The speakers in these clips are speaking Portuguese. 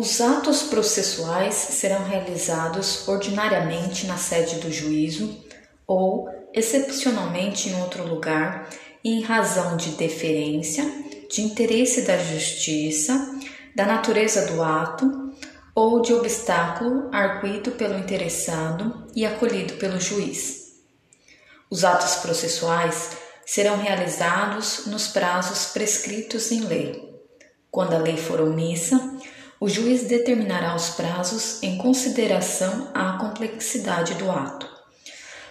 Os atos processuais serão realizados ordinariamente na sede do juízo ou, excepcionalmente, em outro lugar, em razão de deferência, de interesse da justiça, da natureza do ato ou de obstáculo arguído pelo interessado e acolhido pelo juiz. Os atos processuais serão realizados nos prazos prescritos em lei. Quando a lei for omissa, o juiz determinará os prazos em consideração à complexidade do ato.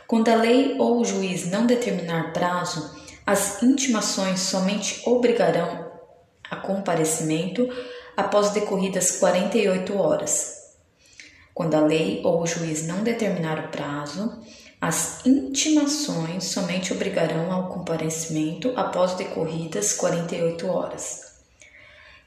Quando a lei ou o juiz não determinar prazo, as intimações somente obrigarão a comparecimento após decorridas 48 horas. Quando a lei ou o juiz não determinar o prazo, as intimações somente obrigarão ao comparecimento após decorridas 48 horas.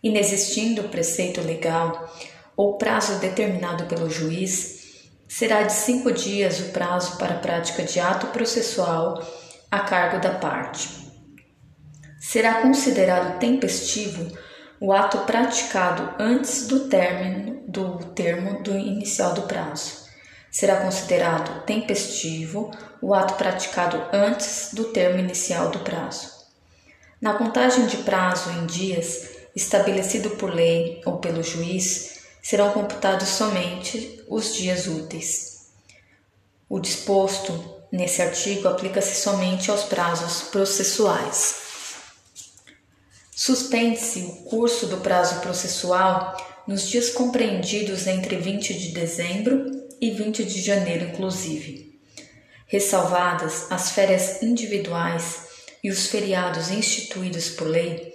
Inexistindo preceito legal ou prazo determinado pelo juiz, será de cinco dias o prazo para a prática de ato processual a cargo da parte. Será considerado tempestivo o ato praticado antes do término do termo do inicial do prazo será considerado tempestivo o ato praticado antes do termo inicial do prazo. Na contagem de prazo em dias estabelecido por lei ou pelo juiz, serão computados somente os dias úteis. O disposto nesse artigo aplica-se somente aos prazos processuais. Suspende-se o curso do prazo processual nos dias compreendidos entre 20 de dezembro e 20 de janeiro, inclusive. Ressalvadas as férias individuais e os feriados instituídos por lei,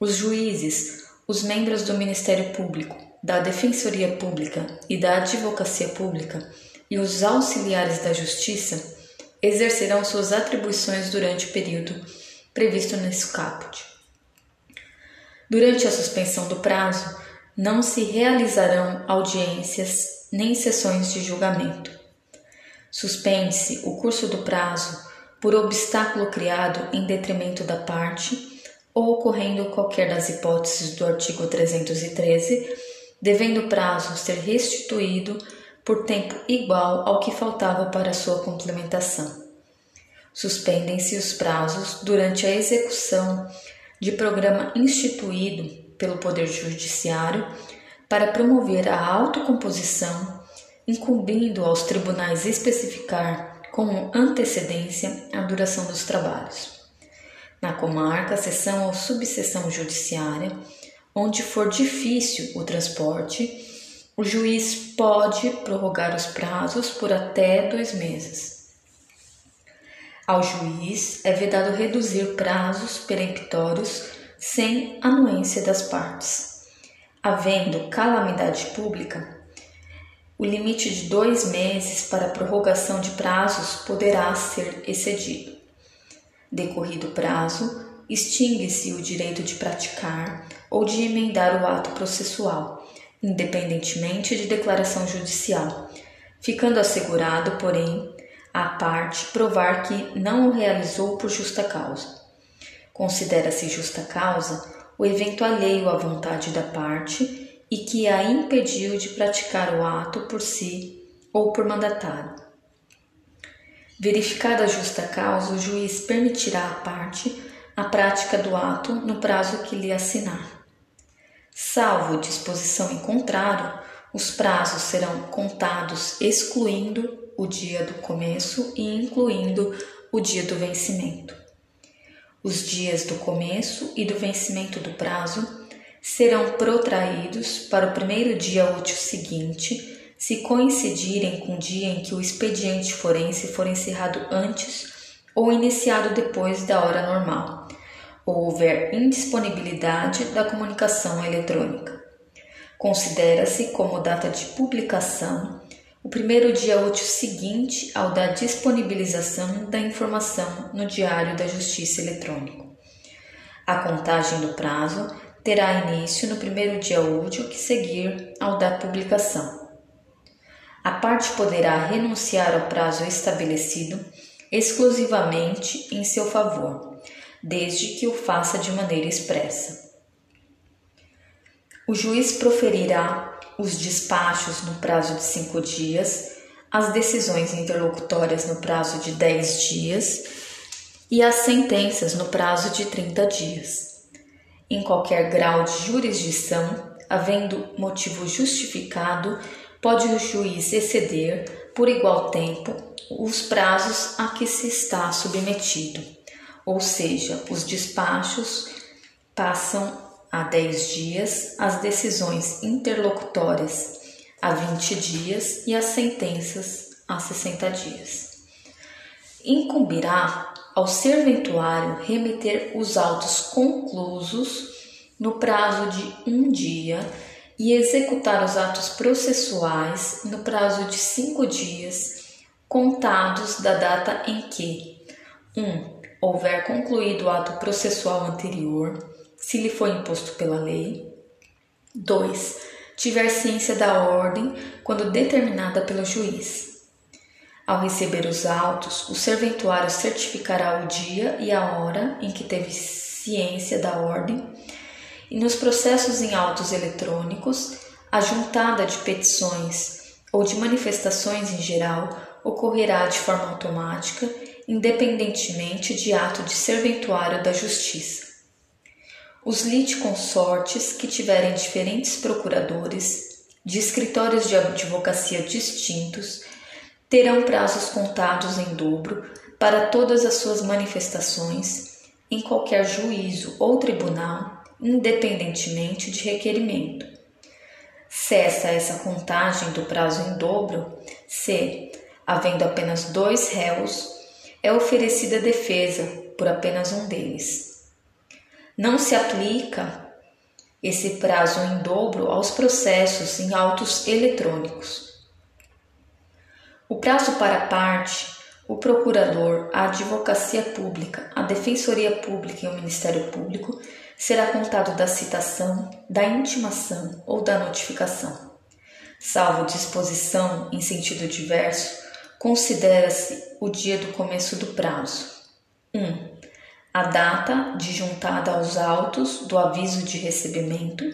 os juízes, os membros do Ministério Público, da Defensoria Pública e da Advocacia Pública e os auxiliares da Justiça exercerão suas atribuições durante o período previsto nesse caput. Durante a suspensão do prazo, não se realizarão audiências nem sessões de julgamento. Suspende-se o curso do prazo por obstáculo criado em detrimento da parte ou ocorrendo qualquer das hipóteses do artigo 313, devendo o prazo ser restituído por tempo igual ao que faltava para sua complementação. Suspendem-se os prazos durante a execução de programa instituído pelo Poder Judiciário para promover a autocomposição, incumbindo aos tribunais especificar com antecedência a duração dos trabalhos. Na comarca, seção ou subseção judiciária, onde for difícil o transporte, o juiz pode prorrogar os prazos por até dois meses. Ao juiz é vedado reduzir prazos peremptórios sem anuência das partes. Havendo calamidade pública, o limite de dois meses para prorrogação de prazos poderá ser excedido. Decorrido o prazo, extingue-se o direito de praticar ou de emendar o ato processual, independentemente de declaração judicial, ficando assegurado, porém, a parte provar que não o realizou por justa causa. Considera-se justa causa o evento alheio à vontade da parte e que a impediu de praticar o ato por si ou por mandatário. Verificada a justa causa, o juiz permitirá à parte a prática do ato no prazo que lhe assinar. Salvo disposição em contrário, os prazos serão contados excluindo o dia do começo e incluindo o dia do vencimento. Os dias do começo e do vencimento do prazo serão protraídos para o primeiro dia útil seguinte, se coincidirem com o dia em que o expediente forense for encerrado antes ou iniciado depois da hora normal, ou houver indisponibilidade da comunicação eletrônica. Considera-se como data de publicação o primeiro dia útil seguinte ao da disponibilização da informação no Diário da Justiça Eletrônico. A contagem do prazo terá início no primeiro dia útil que seguir ao da publicação. A parte poderá renunciar ao prazo estabelecido exclusivamente em seu favor, desde que o faça de maneira expressa. O juiz proferirá os despachos no prazo de cinco dias, as decisões interlocutórias no prazo de dez dias e as sentenças no prazo de 30 dias. Em qualquer grau de jurisdição, havendo motivo justificado, pode o juiz exceder, por igual tempo, os prazos a que se está submetido, ou seja, os despachos passam a 10 dias, as decisões interlocutórias a 20 dias e as sentenças a 60 dias. Incumbirá ao serventuário remeter os autos conclusos no prazo de um dia e executar os atos processuais no prazo de cinco dias, contados da data em que 1. Um, houver concluído o ato processual anterior, se lhe for imposto pela lei. 2. Tiver ciência da ordem quando determinada pelo juiz. Ao receber os autos, o serventuário certificará o dia e a hora em que teve ciência da ordem, e nos processos em autos eletrônicos, a juntada de petições ou de manifestações em geral ocorrerá de forma automática, independentemente de ato de serventuário da Justiça. Os litisconsortes que tiverem diferentes procuradores de escritórios de advocacia distintos terão prazos contados em dobro para todas as suas manifestações em qualquer juízo ou tribunal, independentemente de requerimento. Cessa essa contagem do prazo em dobro se, havendo apenas dois réus, é oferecida defesa por apenas um deles. Não se aplica esse prazo em dobro aos processos em autos eletrônicos. O prazo para parte, o procurador, a advocacia pública, a defensoria pública e o Ministério Público será contado da citação, da intimação ou da notificação. Salvo disposição em sentido diverso, considera-se o dia do começo do prazo. 1. Um, a data de juntada aos autos do aviso de recebimento,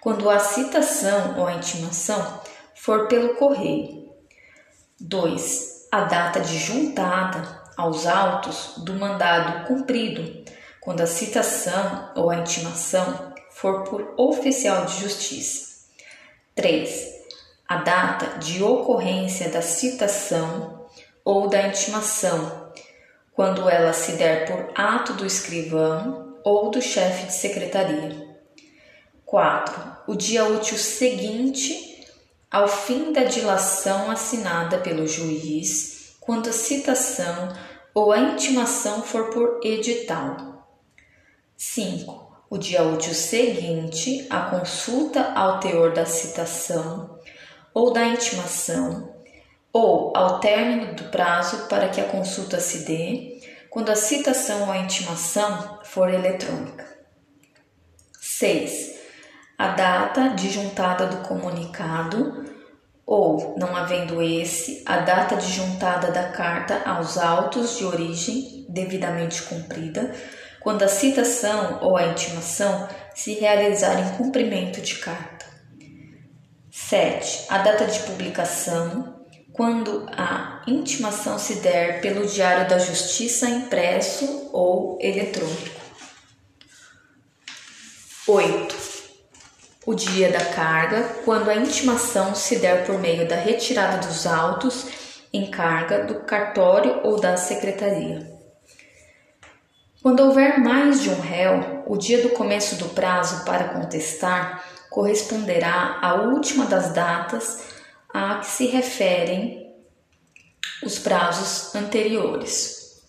quando a citação ou a intimação for pelo correio 2. A data de juntada aos autos do mandado cumprido, quando a citação ou a intimação for por oficial de justiça. 3. A data de ocorrência da citação ou da intimação, quando ela se der por ato do escrivão ou do chefe de secretaria. 4. O dia útil seguinte ao fim da dilação assinada pelo juiz, quando a citação ou a intimação for por edital. 5. O dia útil seguinte à consulta ao teor da citação ou da intimação, ou ao término do prazo para que a consulta se dê, quando a citação ou a intimação for eletrônica. 6 a data de juntada do comunicado ou, não havendo esse, a data de juntada da carta aos autos de origem devidamente cumprida, quando a citação ou a intimação se realizar em cumprimento de carta. 7. A data de publicação, quando a intimação se der pelo Diário da Justiça impresso ou eletrônico. 8 o dia da carga, quando a intimação se der por meio da retirada dos autos em carga do cartório ou da secretaria. Quando houver mais de um réu, o dia do começo do prazo para contestar corresponderá à última das datas a que se referem os prazos anteriores.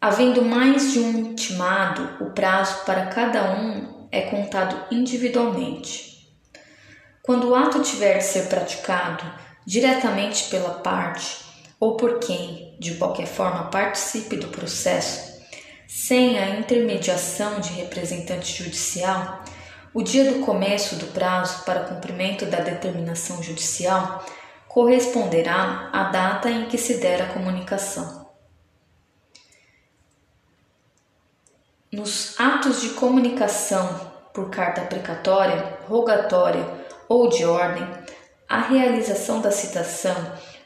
Havendo mais de um intimado, o prazo para cada um é contado individualmente. Quando o ato tiver de ser praticado diretamente pela parte ou por quem, de qualquer forma, participe do processo, sem a intermediação de representante judicial, o dia do começo do prazo para cumprimento da determinação judicial corresponderá à data em que se der a comunicação. Nos atos de comunicação por carta precatória, rogatória ou de ordem, a realização da citação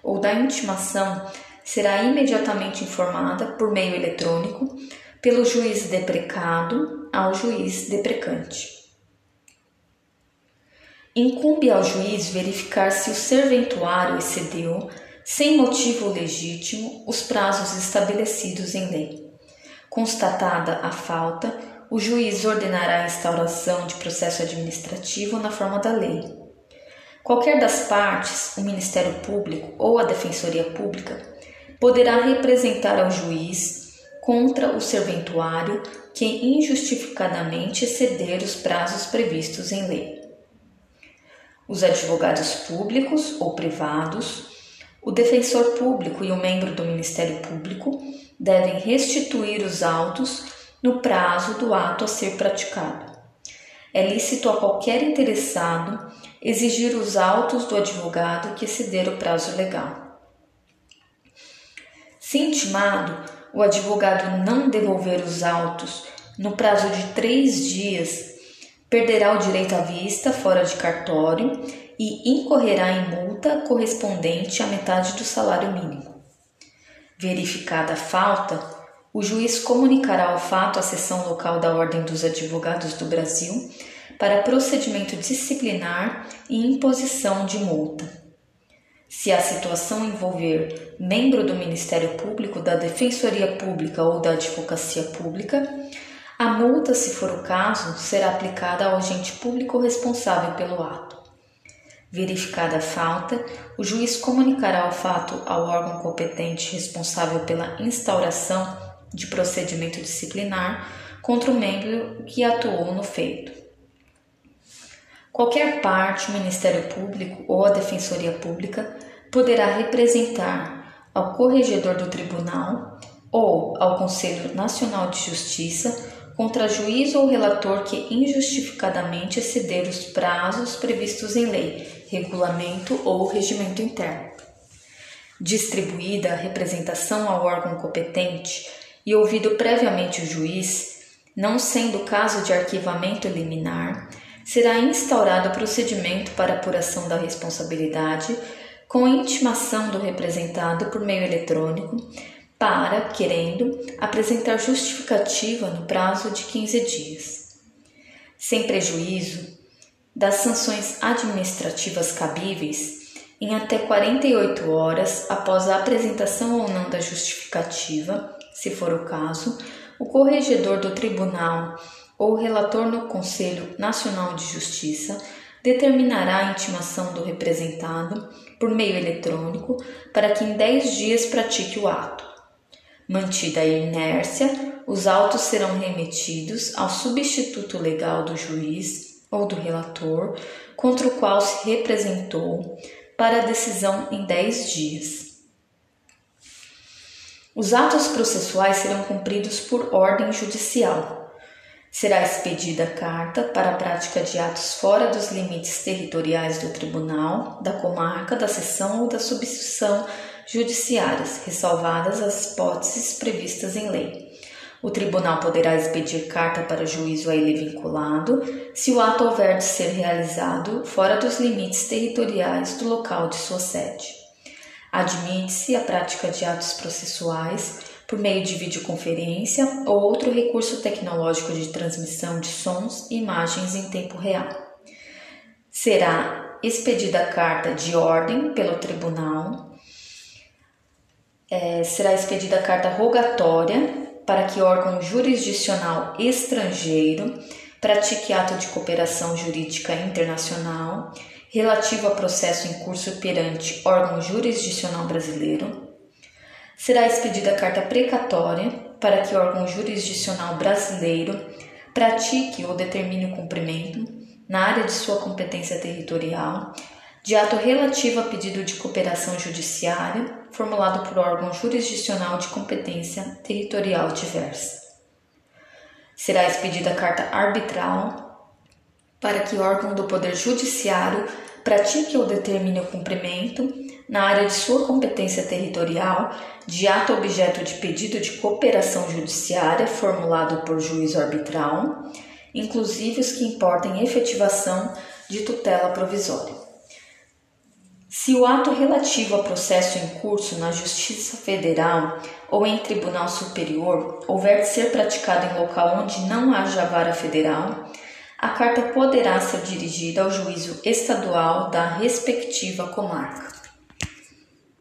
ou da intimação será imediatamente informada por meio eletrônico pelo juiz deprecado ao juiz deprecante. Incumbe ao juiz verificar se o serventuário excedeu, sem motivo legítimo, os prazos estabelecidos em lei. Constatada a falta, o juiz ordenará a instauração de processo administrativo na forma da lei. Qualquer das partes, o Ministério Público ou a Defensoria Pública, poderá representar ao juiz contra o serventuário que injustificadamente exceder os prazos previstos em lei. Os advogados públicos ou privados, o defensor público e o membro do Ministério Público devem restituir os autos no prazo do ato a ser praticado. É lícito a qualquer interessado exigir os autos do advogado que exceder o prazo legal. Se intimado, o advogado não devolver os autos no prazo de três dias, perderá o direito à vista fora de cartório e incorrerá em multa correspondente à metade do salário mínimo. Verificada a falta, o juiz comunicará o fato à seção local da Ordem dos Advogados do Brasil para procedimento disciplinar e imposição de multa. Se a situação envolver membro do Ministério Público, da Defensoria Pública ou da Advocacia Pública, a multa, se for o caso, será aplicada ao agente público responsável pelo ato. Verificada a falta, o juiz comunicará o fato ao órgão competente responsável pela instauração de procedimento disciplinar contra o membro que atuou no feito. Qualquer parte, o Ministério Público ou a Defensoria Pública poderá representar ao corregedor do tribunal ou ao Conselho Nacional de Justiça contra juiz ou relator que injustificadamente exceder os prazos previstos em lei, regulamento ou regimento interno. Distribuída a representação ao órgão competente, e ouvido previamente o juiz, não sendo caso de arquivamento liminar, será instaurado o procedimento para apuração da responsabilidade com intimação do representado por meio eletrônico para, querendo, apresentar justificativa no prazo de 15 dias. Sem prejuízo das sanções administrativas cabíveis, em até 48 horas após a apresentação ou não da justificativa, se for o caso, o corregedor do tribunal ou relator no Conselho Nacional de Justiça determinará a intimação do representado por meio eletrônico para que em 10 dias pratique o ato. Mantida a inércia, os autos serão remetidos ao substituto legal do juiz ou do relator contra o qual se representou para decisão em 10 dias. Os atos processuais serão cumpridos por ordem judicial. Será expedida carta para a prática de atos fora dos limites territoriais do tribunal, da comarca, da seção ou da subseção judiciárias, ressalvadas as hipóteses previstas em lei. O tribunal poderá expedir carta para juízo a ele vinculado, se o ato houver de ser realizado fora dos limites territoriais do local de sua sede. Admite-se a prática de atos processuais por meio de videoconferência ou outro recurso tecnológico de transmissão de sons e imagens em tempo real. Será expedida carta de ordem pelo tribunal, é, será expedida carta rogatória para que órgão jurisdicional estrangeiro pratique ato de cooperação jurídica internacional relativo a processo em curso perante órgão jurisdicional brasileiro. Será expedida carta precatória para que o órgão jurisdicional brasileiro pratique ou determine o cumprimento, na área de sua competência territorial, de ato relativo a pedido de cooperação judiciária formulado por órgão jurisdicional de competência territorial diversa. Será expedida carta arbitral para que o órgão do Poder Judiciário pratique ou determine o cumprimento, na área de sua competência territorial, de ato objeto de pedido de cooperação judiciária formulado por juiz arbitral, inclusive os que importem efetivação de tutela provisória. Se o ato relativo a processo em curso na Justiça Federal ou em Tribunal Superior houver de ser praticado em local onde não haja vara federal, a carta poderá ser dirigida ao juízo estadual da respectiva comarca.